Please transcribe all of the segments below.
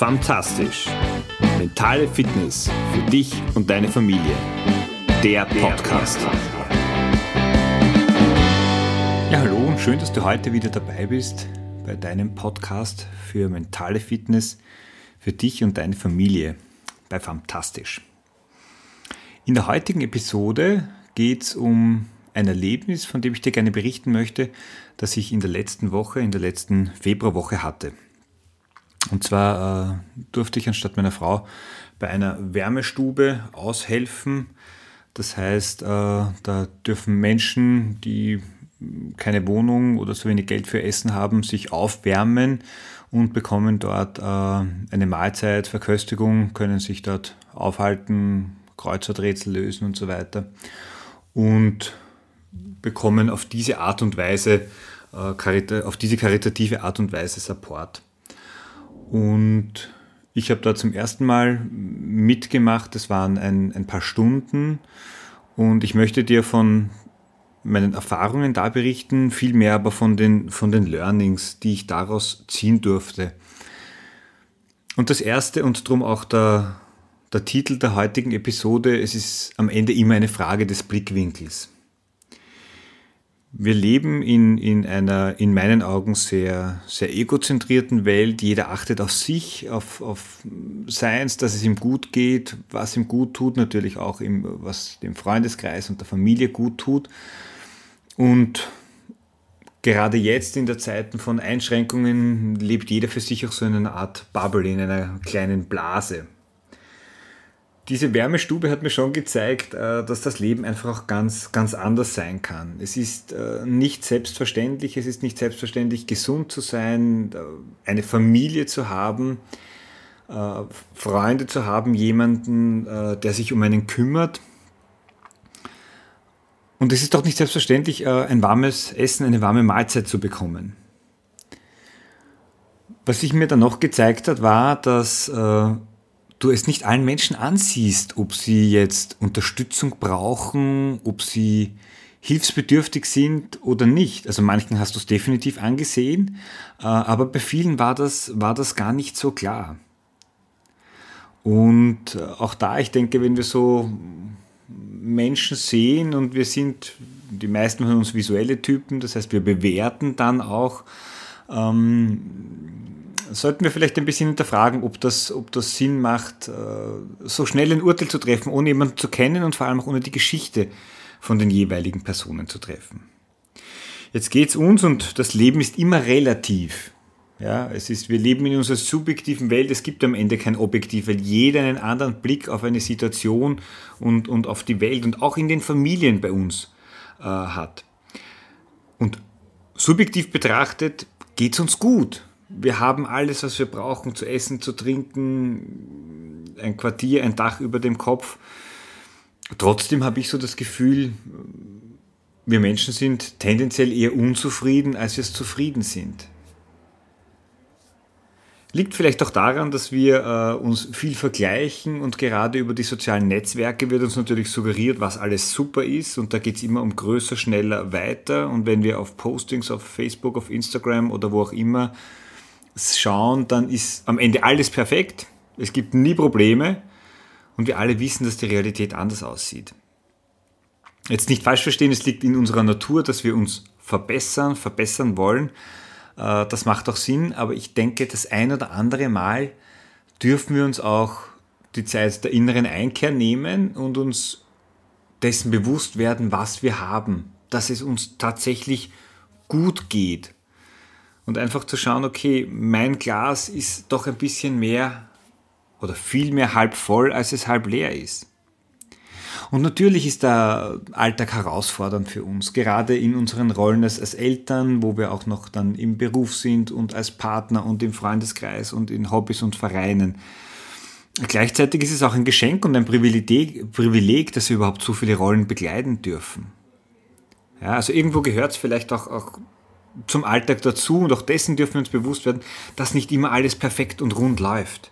Fantastisch. Mentale Fitness für dich und deine Familie. Der Podcast. Ja, hallo und schön, dass du heute wieder dabei bist bei deinem Podcast für mentale Fitness für dich und deine Familie bei Fantastisch. In der heutigen Episode geht es um ein Erlebnis, von dem ich dir gerne berichten möchte, das ich in der letzten Woche, in der letzten Februarwoche hatte. Und zwar äh, durfte ich anstatt meiner Frau bei einer Wärmestube aushelfen. Das heißt, äh, da dürfen Menschen, die keine Wohnung oder so wenig Geld für Essen haben, sich aufwärmen und bekommen dort äh, eine Mahlzeit, Verköstigung, können sich dort aufhalten, Kreuzworträtsel lösen und so weiter. Und bekommen auf diese Art und Weise, äh, auf diese karitative Art und Weise Support. Und ich habe da zum ersten Mal mitgemacht. Das waren ein, ein paar Stunden. Und ich möchte dir von meinen Erfahrungen da berichten, vielmehr aber von den, von den Learnings, die ich daraus ziehen durfte. Und das erste und darum auch der, der Titel der heutigen Episode, es ist am Ende immer eine Frage des Blickwinkels. Wir leben in, in einer, in meinen Augen, sehr, sehr egozentrierten Welt. Jeder achtet auf sich, auf, auf Seins, dass es ihm gut geht, was ihm gut tut, natürlich auch im, was dem Freundeskreis und der Familie gut tut. Und gerade jetzt in der Zeiten von Einschränkungen lebt jeder für sich auch so in einer Art Bubble, in einer kleinen Blase diese Wärmestube hat mir schon gezeigt, äh, dass das Leben einfach auch ganz, ganz anders sein kann. Es ist äh, nicht selbstverständlich, es ist nicht selbstverständlich, gesund zu sein, äh, eine Familie zu haben, Freunde zu haben, jemanden, der sich um einen kümmert. Und es ist doch nicht selbstverständlich, ein warmes Essen, eine warme Mahlzeit zu bekommen. Was sich mir dann noch gezeigt hat, war, dass du es nicht allen Menschen ansiehst, ob sie jetzt Unterstützung brauchen, ob sie hilfsbedürftig sind oder nicht. Also manchen hast du es definitiv angesehen, äh, aber bei vielen war das, war das gar nicht so klar. Und äh, auch da, ich denke, wenn wir so Menschen sehen und wir sind, die meisten von uns visuelle Typen, das heißt, wir bewerten dann auch, ähm, sollten wir vielleicht ein bisschen hinterfragen, ob das, ob das Sinn macht, äh, so schnell ein Urteil zu treffen, ohne jemanden zu kennen und vor allem auch ohne die Geschichte von den jeweiligen Personen zu treffen. Jetzt geht es uns und das Leben ist immer relativ. Ja, es ist, wir leben in unserer subjektiven Welt, es gibt am Ende kein Objektiv, weil jeder einen anderen Blick auf eine Situation und, und auf die Welt und auch in den Familien bei uns äh, hat. Und subjektiv betrachtet geht es uns gut wir haben alles, was wir brauchen, zu essen, zu trinken, ein Quartier, ein Dach über dem Kopf. Trotzdem habe ich so das Gefühl, wir Menschen sind tendenziell eher unzufrieden, als wir es zufrieden sind. Liegt vielleicht auch daran, dass wir äh, uns viel vergleichen und gerade über die sozialen Netzwerke wird uns natürlich suggeriert, was alles super ist und da geht es immer um größer, schneller, weiter und wenn wir auf Postings auf Facebook, auf Instagram oder wo auch immer schauen, dann ist am Ende alles perfekt. Es gibt nie Probleme und wir alle wissen, dass die Realität anders aussieht. Jetzt nicht falsch verstehen, es liegt in unserer Natur, dass wir uns verbessern, verbessern wollen. Äh, das macht auch Sinn, aber ich denke, das ein oder andere Mal dürfen wir uns auch die Zeit der inneren Einkehr nehmen und uns dessen bewusst werden, was wir haben, dass es uns tatsächlich gut geht, und einfach zu schauen, okay, mein Glas ist doch ein bisschen mehr oder viel mehr halb voll, als es halb leer ist. Und natürlich ist der Alltag herausfordernd für uns, gerade in unseren Rollen als, als, Eltern, wo wir auch noch dann im Beruf sind und als Partner und im Freundeskreis und in Hobbys und Vereinen. Gleichzeitig ist es auch ein Geschenk und ein Privileg, Privileg dass wir überhaupt so viele Rollen begleiten dürfen. Ja, also irgendwo gehört es vielleicht auch, auch zum Alltag dazu und auch dessen dürfen wir uns bewusst werden, dass nicht immer alles perfekt und rund läuft.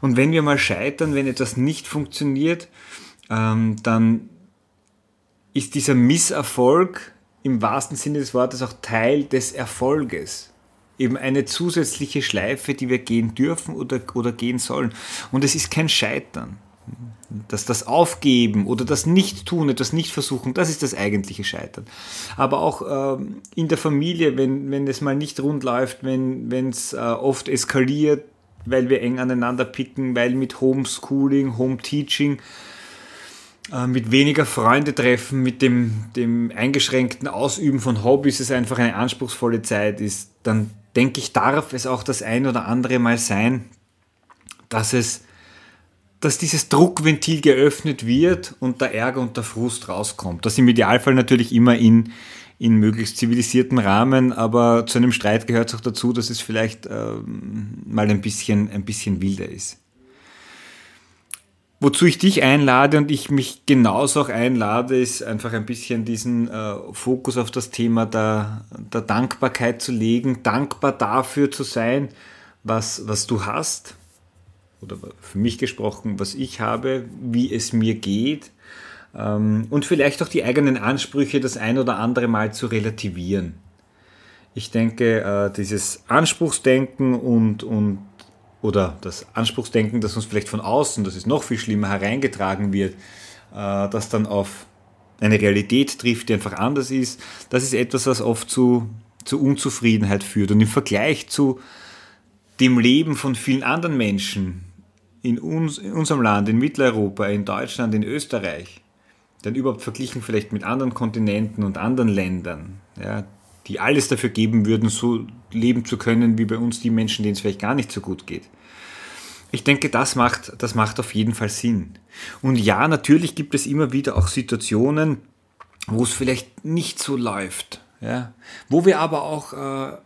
Und wenn wir mal scheitern, wenn etwas nicht funktioniert, ähm, dann ist dieser Misserfolg im wahrsten Sinne des Wortes auch Teil des Erfolges. eben eine zusätzliche Schleife, die wir gehen dürfen oder, oder gehen sollen. Und es ist kein Scheitern. Dass das Aufgeben oder das Nicht-Tun, etwas nicht versuchen, das ist das eigentliche Scheitern. Aber auch ähm, in der Familie, wenn, wenn es mal nicht rund läuft, wenn es äh, oft eskaliert, weil wir eng aneinander picken, weil mit Homeschooling, Home-Teaching, äh, mit weniger Freunde treffen, mit dem, dem eingeschränkten Ausüben von Hobbys es einfach eine anspruchsvolle Zeit ist, dann denke ich, darf es auch das ein oder andere Mal sein, dass es dass dieses Druckventil geöffnet wird und der Ärger und der Frust rauskommt. Das im Idealfall natürlich immer in, in möglichst zivilisierten Rahmen, aber zu einem Streit gehört es auch dazu, dass es vielleicht ähm, mal ein bisschen, ein bisschen wilder ist. Wozu ich dich einlade und ich mich genauso auch einlade, ist einfach ein bisschen diesen äh, Fokus auf das Thema der, der Dankbarkeit zu legen, dankbar dafür zu sein, was, was du hast, oder für mich gesprochen, was ich habe, wie es mir geht ähm, und vielleicht auch die eigenen Ansprüche das ein oder andere Mal zu relativieren. Ich denke, äh, dieses Anspruchsdenken und, und oder das Anspruchsdenken, das uns vielleicht von außen, das ist noch viel schlimmer, hereingetragen wird, äh, das dann auf eine Realität trifft, die einfach anders ist, das ist etwas, was oft zu, zu Unzufriedenheit führt. Und im Vergleich zu dem Leben von vielen anderen Menschen, in, uns, in unserem Land, in Mitteleuropa, in Deutschland, in Österreich, dann überhaupt verglichen vielleicht mit anderen Kontinenten und anderen Ländern, ja, die alles dafür geben würden, so leben zu können wie bei uns die Menschen, denen es vielleicht gar nicht so gut geht. Ich denke, das macht, das macht auf jeden Fall Sinn. Und ja, natürlich gibt es immer wieder auch Situationen, wo es vielleicht nicht so läuft, ja, wo wir aber auch äh,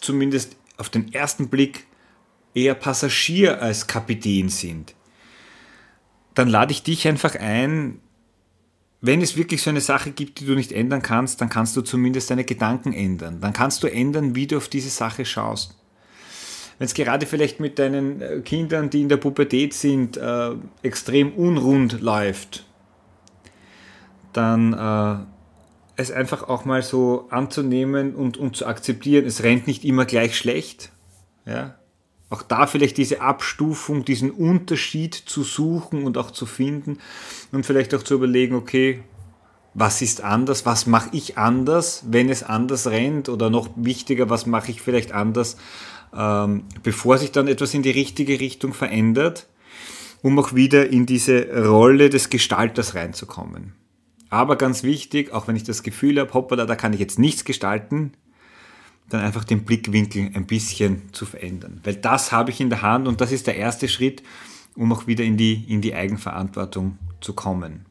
zumindest auf den ersten Blick eher Passagier als Kapitän sind, dann lade ich dich einfach ein, wenn es wirklich so eine Sache gibt, die du nicht ändern kannst, dann kannst du zumindest deine Gedanken ändern. Dann kannst du ändern, wie du auf diese Sache schaust. Wenn es gerade vielleicht mit deinen äh, Kindern, die in der Pubertät sind, äh, extrem unrund läuft, dann äh, es einfach auch mal so anzunehmen und, und zu akzeptieren, es rennt nicht immer gleich schlecht. Ja? Auch da vielleicht diese Abstufung, diesen Unterschied zu suchen und auch zu finden und vielleicht auch zu überlegen, okay, was ist anders, was mache ich anders, wenn es anders rennt oder noch wichtiger, was mache ich vielleicht anders, ähm, bevor sich dann etwas in die richtige Richtung verändert, um auch wieder in diese Rolle des Gestalters reinzukommen. Aber ganz wichtig, auch wenn ich das Gefühl habe, hoppala, da kann ich jetzt nichts gestalten, dann einfach den Blickwinkel ein bisschen zu verändern. Weil das habe ich in der Hand und das ist der erste Schritt, um auch wieder in die, in die Eigenverantwortung zu kommen.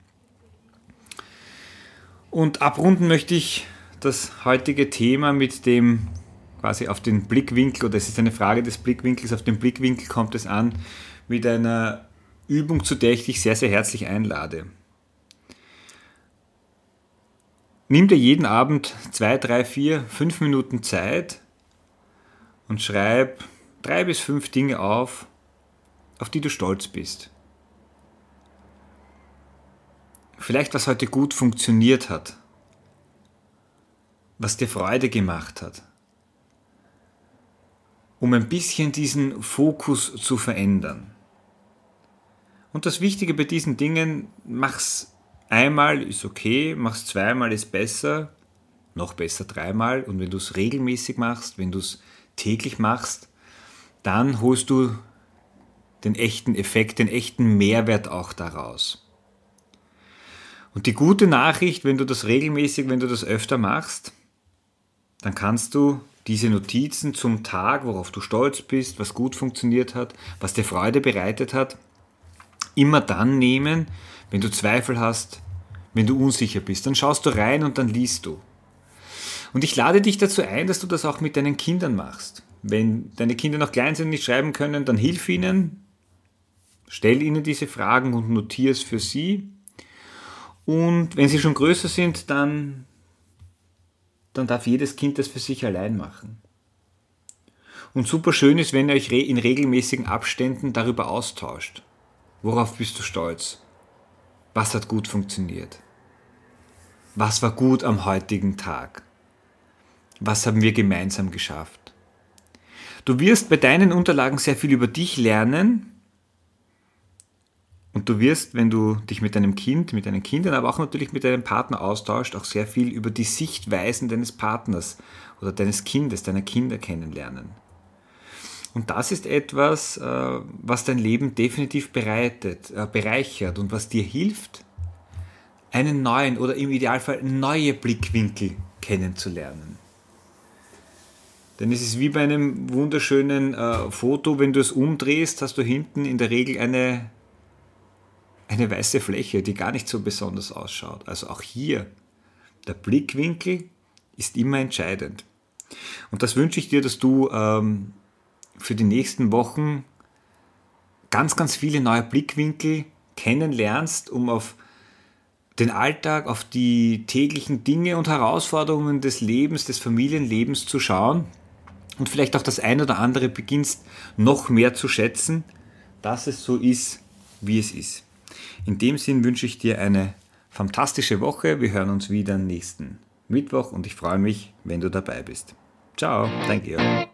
Und abrunden möchte ich das heutige Thema mit dem quasi auf den Blickwinkel, oder es ist eine Frage des Blickwinkels, auf den Blickwinkel kommt es an, mit einer Übung, zu der ich dich sehr, sehr herzlich einlade. Nimm dir jeden Abend zwei, drei, vier, fünf Minuten Zeit und schreib drei bis fünf Dinge auf, auf die du stolz bist. Vielleicht was heute gut funktioniert hat, was dir Freude gemacht hat, um ein bisschen diesen Fokus zu verändern. Und das Wichtige bei diesen Dingen, mach's Einmal ist okay, machst zweimal ist besser, noch besser dreimal. Und wenn du es regelmäßig machst, wenn du es täglich machst, dann holst du den echten Effekt, den echten Mehrwert auch daraus. Und die gute Nachricht, wenn du das regelmäßig, wenn du das öfter machst, dann kannst du diese Notizen zum Tag, worauf du stolz bist, was gut funktioniert hat, was dir Freude bereitet hat, immer dann nehmen, wenn du Zweifel hast, wenn du unsicher bist, dann schaust du rein und dann liest du. Und ich lade dich dazu ein, dass du das auch mit deinen Kindern machst. Wenn deine Kinder noch klein sind und nicht schreiben können, dann hilf ihnen, stell ihnen diese Fragen und notiere es für sie. Und wenn sie schon größer sind, dann, dann darf jedes Kind das für sich allein machen. Und super schön ist, wenn ihr euch in regelmäßigen Abständen darüber austauscht. Worauf bist du stolz? Was hat gut funktioniert? Was war gut am heutigen Tag? Was haben wir gemeinsam geschafft? Du wirst bei deinen Unterlagen sehr viel über dich lernen. Und du wirst, wenn du dich mit deinem Kind, mit deinen Kindern, aber auch natürlich mit deinem Partner austauscht, auch sehr viel über die Sichtweisen deines Partners oder deines Kindes, deiner Kinder kennenlernen. Und das ist etwas, äh, was dein Leben definitiv bereitet, äh, bereichert und was dir hilft, einen neuen oder im Idealfall neue Blickwinkel kennenzulernen. Denn es ist wie bei einem wunderschönen äh, Foto, wenn du es umdrehst, hast du hinten in der Regel eine, eine weiße Fläche, die gar nicht so besonders ausschaut. Also auch hier, der Blickwinkel ist immer entscheidend. Und das wünsche ich dir, dass du ähm, für die nächsten Wochen ganz, ganz viele neue Blickwinkel kennenlernst, um auf den Alltag, auf die täglichen Dinge und Herausforderungen des Lebens, des Familienlebens zu schauen und vielleicht auch das ein oder andere beginnst noch mehr zu schätzen, dass es so ist, wie es ist. In dem Sinn wünsche ich dir eine fantastische Woche. Wir hören uns wieder nächsten Mittwoch und ich freue mich, wenn du dabei bist. Ciao, dein Georg.